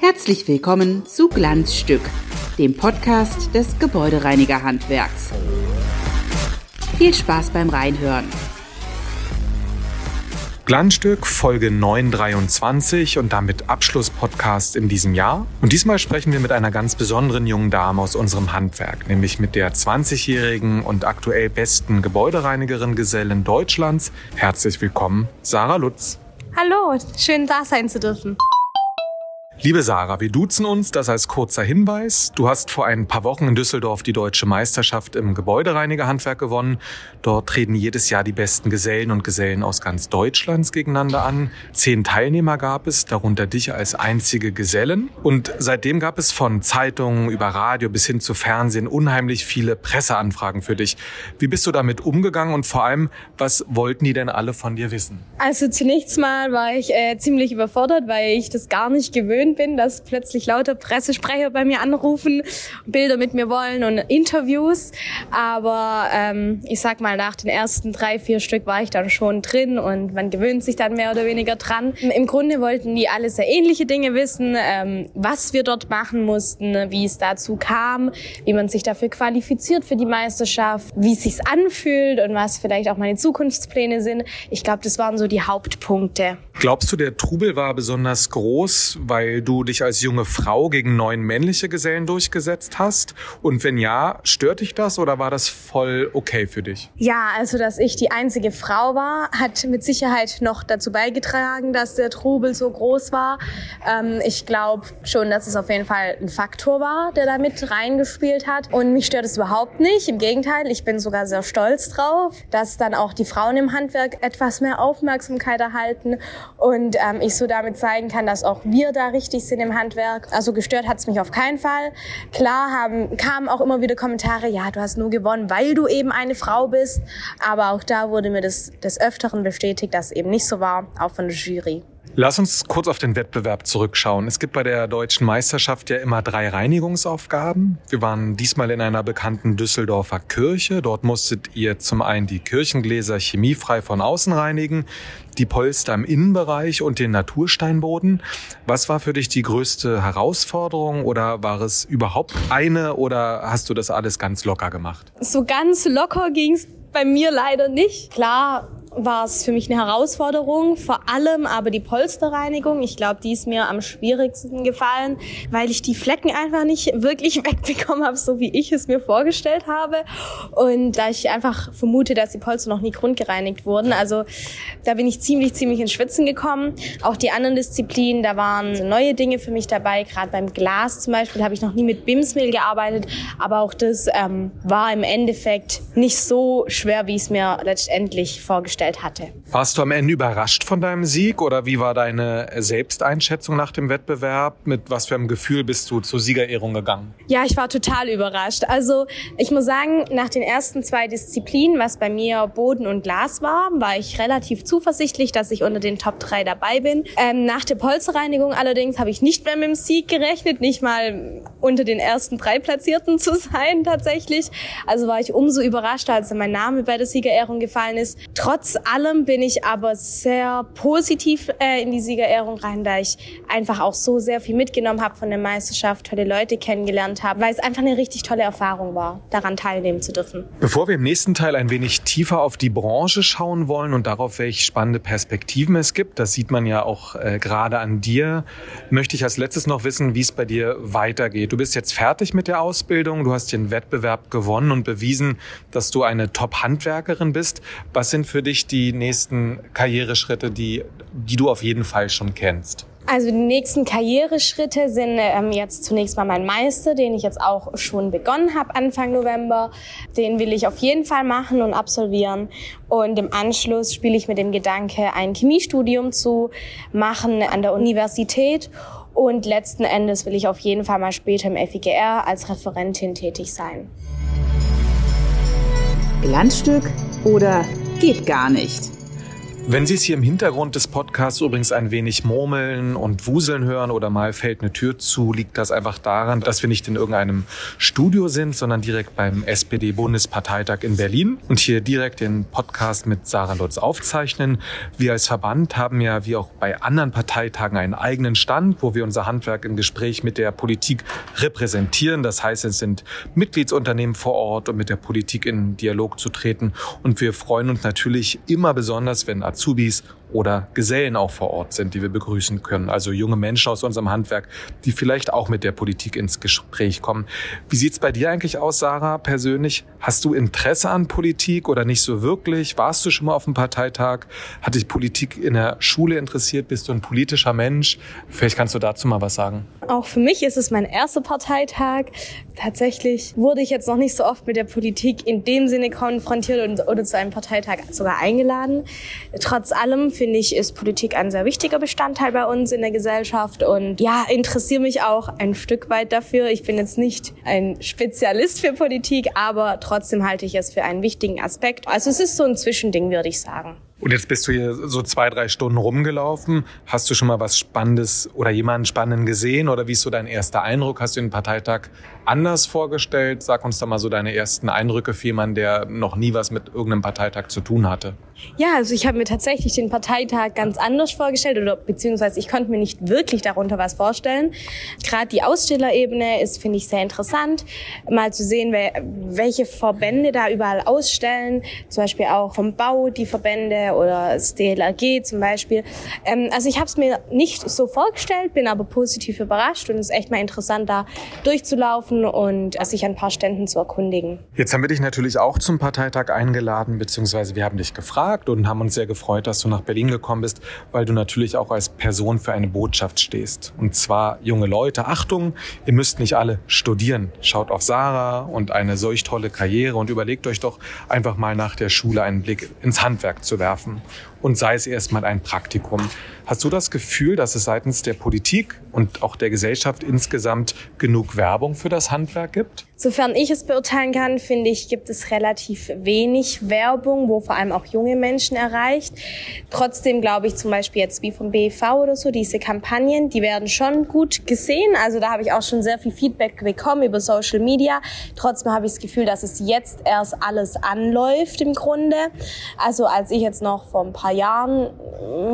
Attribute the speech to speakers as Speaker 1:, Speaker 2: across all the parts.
Speaker 1: Herzlich willkommen zu Glanzstück, dem Podcast des Gebäudereinigerhandwerks. Viel Spaß beim Reinhören.
Speaker 2: Glanzstück Folge 923 und damit Abschlusspodcast in diesem Jahr. Und diesmal sprechen wir mit einer ganz besonderen jungen Dame aus unserem Handwerk, nämlich mit der 20-jährigen und aktuell besten Gebäudereinigerin Gesellin Deutschlands. Herzlich willkommen, Sarah Lutz.
Speaker 3: Hallo, schön da sein zu dürfen.
Speaker 2: Liebe Sarah, wir duzen uns, das als kurzer Hinweis. Du hast vor ein paar Wochen in Düsseldorf die deutsche Meisterschaft im Gebäudereinigerhandwerk gewonnen. Dort treten jedes Jahr die besten Gesellen und Gesellen aus ganz Deutschlands gegeneinander an. Zehn Teilnehmer gab es, darunter dich als einzige Gesellen. Und seitdem gab es von Zeitungen über Radio bis hin zu Fernsehen unheimlich viele Presseanfragen für dich. Wie bist du damit umgegangen und vor allem, was wollten die denn alle von dir wissen?
Speaker 3: Also zunächst mal war ich äh, ziemlich überfordert, weil ich das gar nicht gewöhnt gewöhnt bin, dass plötzlich lauter Pressesprecher bei mir anrufen, Bilder mit mir wollen und Interviews. Aber ähm, ich sag mal, nach den ersten drei, vier Stück war ich dann schon drin und man gewöhnt sich dann mehr oder weniger dran. Im Grunde wollten die alle sehr ähnliche Dinge wissen, ähm, was wir dort machen mussten, wie es dazu kam, wie man sich dafür qualifiziert für die Meisterschaft, wie es sich anfühlt und was vielleicht auch meine Zukunftspläne sind. Ich glaube, das waren so die Hauptpunkte.
Speaker 2: Glaubst du, der Trubel war besonders groß, weil du dich als junge Frau gegen neun männliche Gesellen durchgesetzt hast? Und wenn ja, stört dich das oder war das voll okay für dich?
Speaker 3: Ja, also dass ich die einzige Frau war, hat mit Sicherheit noch dazu beigetragen, dass der Trubel so groß war. Ähm, ich glaube schon, dass es auf jeden Fall ein Faktor war, der da mit reingespielt hat. Und mich stört es überhaupt nicht. Im Gegenteil, ich bin sogar sehr stolz drauf, dass dann auch die Frauen im Handwerk etwas mehr Aufmerksamkeit erhalten und ähm, ich so damit zeigen kann, dass auch wir da richtig sind im Handwerk. Also gestört hat es mich auf keinen Fall. Klar haben, kamen auch immer wieder Kommentare, ja, du hast nur gewonnen, weil du eben eine Frau bist. Aber auch da wurde mir das des Öfteren bestätigt, dass es eben nicht so war, auch von der Jury.
Speaker 2: Lass uns kurz auf den Wettbewerb zurückschauen. Es gibt bei der deutschen Meisterschaft ja immer drei Reinigungsaufgaben. Wir waren diesmal in einer bekannten Düsseldorfer Kirche. Dort musstet ihr zum einen die Kirchengläser chemiefrei von außen reinigen, die Polster im Innenbereich und den Natursteinboden. Was war für dich die größte Herausforderung oder war es überhaupt eine oder hast du das alles ganz locker gemacht?
Speaker 3: So ganz locker ging es bei mir leider nicht. Klar war es für mich eine Herausforderung, vor allem aber die Polsterreinigung. Ich glaube, die ist mir am schwierigsten gefallen, weil ich die Flecken einfach nicht wirklich wegbekommen habe, so wie ich es mir vorgestellt habe. Und da ich einfach vermute, dass die Polster noch nie grundgereinigt wurden. Also da bin ich ziemlich, ziemlich ins Schwitzen gekommen. Auch die anderen Disziplinen, da waren neue Dinge für mich dabei. Gerade beim Glas zum Beispiel habe ich noch nie mit Bimsmehl gearbeitet. Aber auch das ähm, war im Endeffekt nicht so schwer, wie ich es mir letztendlich vorgestellt vorgestellt hatte.
Speaker 2: Warst du am Ende überrascht von deinem Sieg oder wie war deine Selbsteinschätzung nach dem Wettbewerb? Mit was für einem Gefühl bist du zur Siegerehrung gegangen?
Speaker 3: Ja, ich war total überrascht. Also ich muss sagen, nach den ersten zwei Disziplinen, was bei mir Boden und Glas war, war ich relativ zuversichtlich, dass ich unter den Top 3 dabei bin. Ähm, nach der Polsterreinigung allerdings habe ich nicht mehr mit dem Sieg gerechnet, nicht mal unter den ersten drei Platzierten zu sein tatsächlich. Also war ich umso überraschter, als mein Name bei der Siegerehrung gefallen ist. Trotz allem bin ich aber sehr positiv äh, in die Siegerehrung rein, da ich einfach auch so sehr viel mitgenommen habe von der Meisterschaft, tolle Leute kennengelernt habe, weil es einfach eine richtig tolle Erfahrung war, daran teilnehmen zu dürfen.
Speaker 2: Bevor wir im nächsten Teil ein wenig tiefer auf die Branche schauen wollen und darauf, welche spannende Perspektiven es gibt, das sieht man ja auch äh, gerade an dir, möchte ich als letztes noch wissen, wie es bei dir weitergeht. Du bist jetzt fertig mit der Ausbildung, du hast den Wettbewerb gewonnen und bewiesen, dass du eine Top-Handwerkerin bist. Was sind für dich die nächsten Karriereschritte, die, die du auf jeden Fall schon kennst?
Speaker 3: Also die nächsten Karriereschritte sind ähm, jetzt zunächst mal mein Meister, den ich jetzt auch schon begonnen habe Anfang November. Den will ich auf jeden Fall machen und absolvieren. Und im Anschluss spiele ich mit dem Gedanke, ein Chemiestudium zu machen an der Universität. Und letzten Endes will ich auf jeden Fall mal später im FIGR als Referentin tätig sein.
Speaker 1: Glanzstück oder geht gar nicht.
Speaker 2: Wenn Sie es hier im Hintergrund des Podcasts übrigens ein wenig murmeln und wuseln hören oder mal fällt eine Tür zu, liegt das einfach daran, dass wir nicht in irgendeinem Studio sind, sondern direkt beim SPD-Bundesparteitag in Berlin und hier direkt den Podcast mit Sarah Lutz aufzeichnen. Wir als Verband haben ja wie auch bei anderen Parteitagen einen eigenen Stand, wo wir unser Handwerk im Gespräch mit der Politik repräsentieren. Das heißt, es sind Mitgliedsunternehmen vor Ort, um mit der Politik in Dialog zu treten. Und wir freuen uns natürlich immer besonders, wenn Azubis oder Gesellen auch vor Ort sind, die wir begrüßen können. Also junge Menschen aus unserem Handwerk, die vielleicht auch mit der Politik ins Gespräch kommen. Wie sieht's bei dir eigentlich aus, Sarah, persönlich? Hast du Interesse an Politik oder nicht so wirklich? Warst du schon mal auf dem Parteitag? Hat dich Politik in der Schule interessiert? Bist du ein politischer Mensch? Vielleicht kannst du dazu mal was sagen.
Speaker 3: Auch für mich ist es mein erster Parteitag. Tatsächlich wurde ich jetzt noch nicht so oft mit der Politik in dem Sinne konfrontiert oder zu einem Parteitag sogar eingeladen. Trotz allem finde ich, ist Politik ein sehr wichtiger Bestandteil bei uns in der Gesellschaft und ja, interessiere mich auch ein Stück weit dafür. Ich bin jetzt nicht ein Spezialist für Politik, aber trotzdem halte ich es für einen wichtigen Aspekt. Also es ist so ein Zwischending, würde ich sagen.
Speaker 2: Und jetzt bist du hier so zwei, drei Stunden rumgelaufen. Hast du schon mal was Spannendes oder jemanden Spannenden gesehen? Oder wie ist so dein erster Eindruck? Hast du den Parteitag anders vorgestellt? Sag uns doch mal so deine ersten Eindrücke für jemanden, der noch nie was mit irgendeinem Parteitag zu tun hatte.
Speaker 3: Ja, also ich habe mir tatsächlich den Parteitag ganz anders vorgestellt oder beziehungsweise ich konnte mir nicht wirklich darunter was vorstellen. Gerade die Ausstellerebene ist, finde ich, sehr interessant, mal zu sehen, welche Verbände da überall ausstellen. Zum Beispiel auch vom Bau die Verbände oder das DLRG zum Beispiel. Ähm, also ich habe es mir nicht so vorgestellt, bin aber positiv überrascht und es ist echt mal interessant, da durchzulaufen und sich an ein paar Ständen zu erkundigen.
Speaker 2: Jetzt haben wir dich natürlich auch zum Parteitag eingeladen, beziehungsweise wir haben dich gefragt und haben uns sehr gefreut, dass du nach Berlin gekommen bist, weil du natürlich auch als Person für eine Botschaft stehst. Und zwar junge Leute, Achtung, ihr müsst nicht alle studieren. Schaut auf Sarah und eine solch tolle Karriere und überlegt euch doch einfach mal nach der Schule einen Blick ins Handwerk zu werfen und sei es erstmal ein Praktikum. Hast du das Gefühl, dass es seitens der Politik und auch der Gesellschaft insgesamt genug Werbung für das Handwerk gibt?
Speaker 3: Sofern ich es beurteilen kann, finde ich, gibt es relativ wenig Werbung, wo vor allem auch junge Menschen erreicht. Trotzdem glaube ich zum Beispiel jetzt wie vom BEV oder so, diese Kampagnen, die werden schon gut gesehen. Also da habe ich auch schon sehr viel Feedback bekommen über Social Media. Trotzdem habe ich das Gefühl, dass es jetzt erst alles anläuft im Grunde. Also als ich jetzt noch vor ein paar Jahren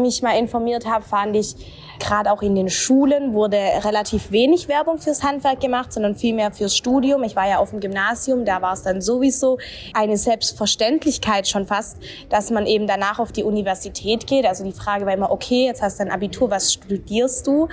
Speaker 3: mich mal informiert habe, fand ich, gerade auch in den Schulen wurde relativ wenig Werbung fürs Handwerk gemacht, sondern vielmehr fürs Studium. Ich war ja auf dem Gymnasium, da war es dann sowieso eine Selbstverständlichkeit schon fast, dass man eben danach auf die Universität geht. Also die Frage war immer, okay, jetzt hast du ein Abitur, was studierst du?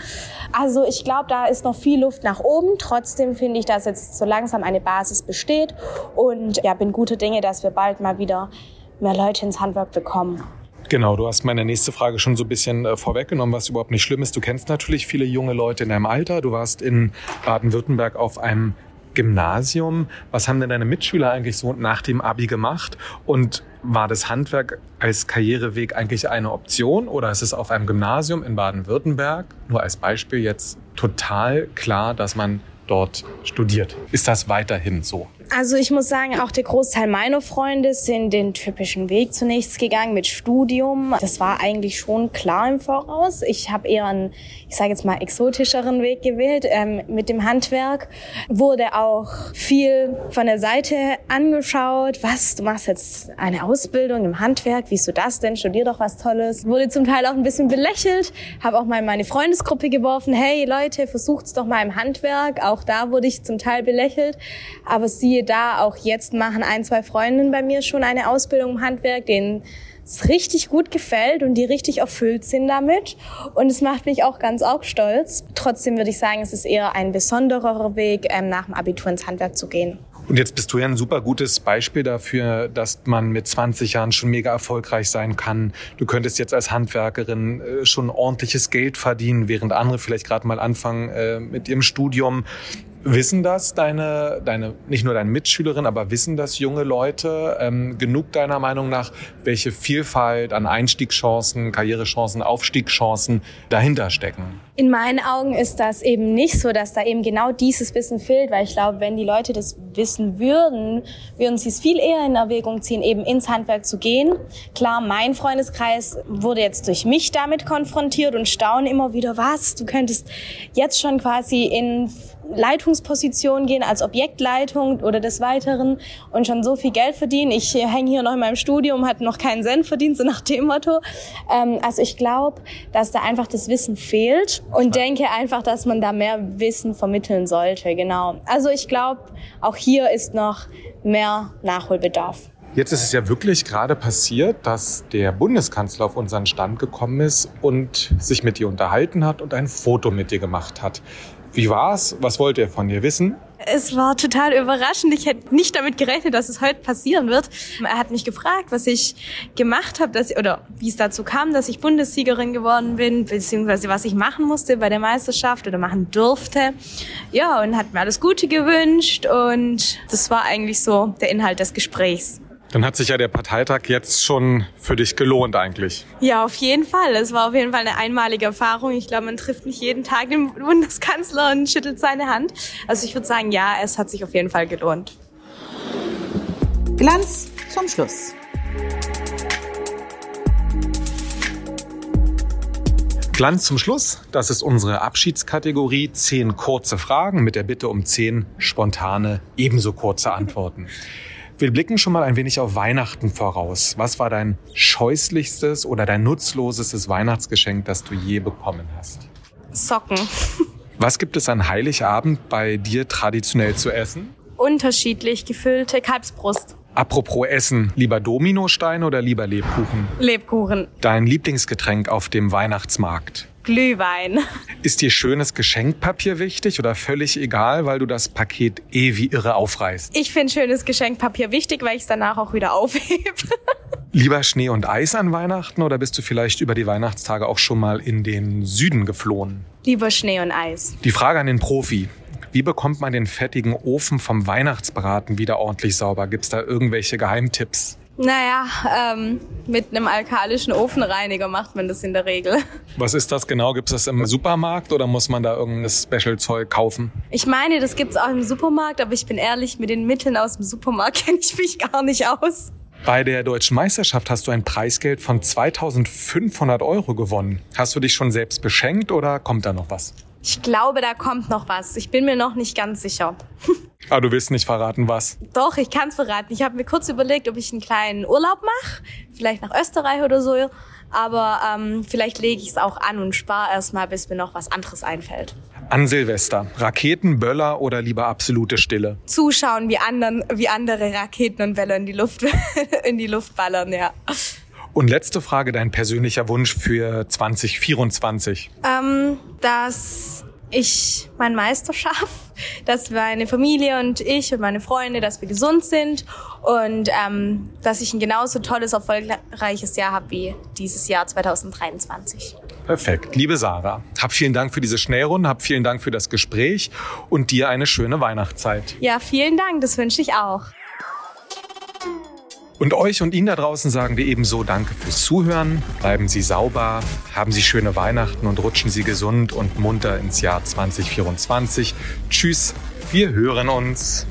Speaker 3: Also ich glaube, da ist noch viel Luft nach oben. Trotzdem finde ich, dass jetzt so langsam eine Basis besteht und ja, bin gute Dinge, dass wir bald mal wieder mehr Leute ins Handwerk bekommen.
Speaker 2: Genau, du hast meine nächste Frage schon so ein bisschen äh, vorweggenommen, was überhaupt nicht schlimm ist. Du kennst natürlich viele junge Leute in deinem Alter. Du warst in Baden-Württemberg auf einem Gymnasium. Was haben denn deine Mitschüler eigentlich so nach dem Abi gemacht? Und war das Handwerk als Karriereweg eigentlich eine Option oder ist es auf einem Gymnasium in Baden-Württemberg, nur als Beispiel jetzt total klar, dass man dort studiert? Ist das weiterhin so?
Speaker 3: Also ich muss sagen, auch der Großteil meiner Freunde sind den typischen Weg zunächst gegangen mit Studium. Das war eigentlich schon klar im Voraus. Ich habe eher einen, ich sage jetzt mal, exotischeren Weg gewählt ähm, mit dem Handwerk. Wurde auch viel von der Seite angeschaut. Was, du machst jetzt eine Ausbildung im Handwerk? Wieso das denn? Studier doch was Tolles. Wurde zum Teil auch ein bisschen belächelt. Habe auch mal in meine Freundesgruppe geworfen. Hey Leute, versucht's doch mal im Handwerk. Auch da wurde ich zum Teil belächelt. Aber sie siehe da, auch jetzt machen ein, zwei Freundinnen bei mir schon eine Ausbildung im Handwerk, denen es richtig gut gefällt und die richtig erfüllt sind damit. Und es macht mich auch ganz auch stolz. Trotzdem würde ich sagen, es ist eher ein besonderer Weg, ähm, nach dem Abitur ins Handwerk zu gehen.
Speaker 2: Und jetzt bist du ja ein super gutes Beispiel dafür, dass man mit 20 Jahren schon mega erfolgreich sein kann. Du könntest jetzt als Handwerkerin äh, schon ordentliches Geld verdienen, während andere vielleicht gerade mal anfangen äh, mit ihrem Studium. Wissen das deine, deine, nicht nur deine Mitschülerin, aber wissen das junge Leute ähm, genug deiner Meinung nach, welche Vielfalt an Einstiegschancen, Karrierechancen, Aufstiegschancen dahinter stecken?
Speaker 3: In meinen Augen ist das eben nicht so, dass da eben genau dieses Wissen fehlt, weil ich glaube, wenn die Leute das wissen würden, würden sie es viel eher in Erwägung ziehen, eben ins Handwerk zu gehen. Klar, mein Freundeskreis wurde jetzt durch mich damit konfrontiert und staunen immer wieder, was, du könntest jetzt schon quasi in Leitungsposition gehen als Objektleitung oder des Weiteren und schon so viel Geld verdienen. Ich hänge hier noch in meinem Studium, hat noch keinen Cent verdient, so nach dem Motto. Ähm, also ich glaube, dass da einfach das Wissen fehlt und denke einfach, dass man da mehr Wissen vermitteln sollte. Genau. Also ich glaube, auch hier ist noch mehr Nachholbedarf.
Speaker 2: Jetzt ist es ja wirklich gerade passiert, dass der Bundeskanzler auf unseren Stand gekommen ist und sich mit dir unterhalten hat und ein Foto mit dir gemacht hat. Wie war's? Was wollte er von dir wissen?
Speaker 3: Es war total überraschend. Ich hätte nicht damit gerechnet, dass es heute passieren wird. Er hat mich gefragt, was ich gemacht habe, dass, oder wie es dazu kam, dass ich Bundessiegerin geworden bin, beziehungsweise was ich machen musste bei der Meisterschaft oder machen durfte. Ja, und hat mir alles Gute gewünscht und das war eigentlich so der Inhalt des Gesprächs.
Speaker 2: Dann hat sich ja der Parteitag jetzt schon für dich gelohnt eigentlich.
Speaker 3: Ja, auf jeden Fall. Es war auf jeden Fall eine einmalige Erfahrung. Ich glaube, man trifft nicht jeden Tag den Bundeskanzler und schüttelt seine Hand. Also ich würde sagen, ja, es hat sich auf jeden Fall gelohnt.
Speaker 1: Glanz zum Schluss.
Speaker 2: Glanz zum Schluss, das ist unsere Abschiedskategorie. Zehn kurze Fragen mit der Bitte um zehn spontane, ebenso kurze Antworten. Wir blicken schon mal ein wenig auf Weihnachten voraus. Was war dein scheußlichstes oder dein nutzlosestes Weihnachtsgeschenk, das du je bekommen hast?
Speaker 3: Socken.
Speaker 2: Was gibt es an Heiligabend bei dir traditionell zu essen?
Speaker 3: Unterschiedlich gefüllte Kalbsbrust.
Speaker 2: Apropos Essen, lieber Dominostein oder lieber Lebkuchen?
Speaker 3: Lebkuchen.
Speaker 2: Dein Lieblingsgetränk auf dem Weihnachtsmarkt?
Speaker 3: Glühwein.
Speaker 2: Ist dir schönes Geschenkpapier wichtig oder völlig egal, weil du das Paket eh wie irre aufreißt?
Speaker 3: Ich finde schönes Geschenkpapier wichtig, weil ich es danach auch wieder aufhebe.
Speaker 2: Lieber Schnee und Eis an Weihnachten oder bist du vielleicht über die Weihnachtstage auch schon mal in den Süden geflohen?
Speaker 3: Lieber Schnee und Eis.
Speaker 2: Die Frage an den Profi. Wie bekommt man den fettigen Ofen vom Weihnachtsbraten wieder ordentlich sauber? Gibt's da irgendwelche Geheimtipps?
Speaker 3: Naja, ähm, mit einem alkalischen Ofenreiniger macht man das in der Regel.
Speaker 2: Was ist das genau? Gibt es das im Supermarkt oder muss man da irgendein Special-Zeug kaufen?
Speaker 3: Ich meine, das gibt's auch im Supermarkt, aber ich bin ehrlich, mit den Mitteln aus dem Supermarkt kenne ich mich gar nicht aus.
Speaker 2: Bei der deutschen Meisterschaft hast du ein Preisgeld von 2500 Euro gewonnen. Hast du dich schon selbst beschenkt oder kommt da noch was?
Speaker 3: Ich glaube, da kommt noch was. Ich bin mir noch nicht ganz sicher.
Speaker 2: Ah, du willst nicht verraten, was?
Speaker 3: Doch, ich kann's verraten. Ich habe mir kurz überlegt, ob ich einen kleinen Urlaub mache, vielleicht nach Österreich oder so. Aber ähm, vielleicht lege ich es auch an und spare erstmal, bis mir noch was anderes einfällt.
Speaker 2: An Silvester. Raketen, Böller oder lieber absolute Stille?
Speaker 3: Zuschauen, wie, anderen, wie andere Raketen und Böller in die Luft, in die Luft ballern, ja.
Speaker 2: Und letzte Frage, dein persönlicher Wunsch für 2024?
Speaker 3: Ähm, dass ich mein Meister schaffe, dass meine Familie und ich und meine Freunde, dass wir gesund sind und ähm, dass ich ein genauso tolles, erfolgreiches Jahr habe wie dieses Jahr 2023.
Speaker 2: Perfekt. Liebe Sarah, hab vielen Dank für diese Schnellrunde, hab vielen Dank für das Gespräch und dir eine schöne Weihnachtszeit.
Speaker 3: Ja, vielen Dank, das wünsche ich auch.
Speaker 2: Und euch und Ihnen da draußen sagen wir ebenso Danke fürs Zuhören. Bleiben Sie sauber, haben Sie schöne Weihnachten und rutschen Sie gesund und munter ins Jahr 2024. Tschüss, wir hören uns.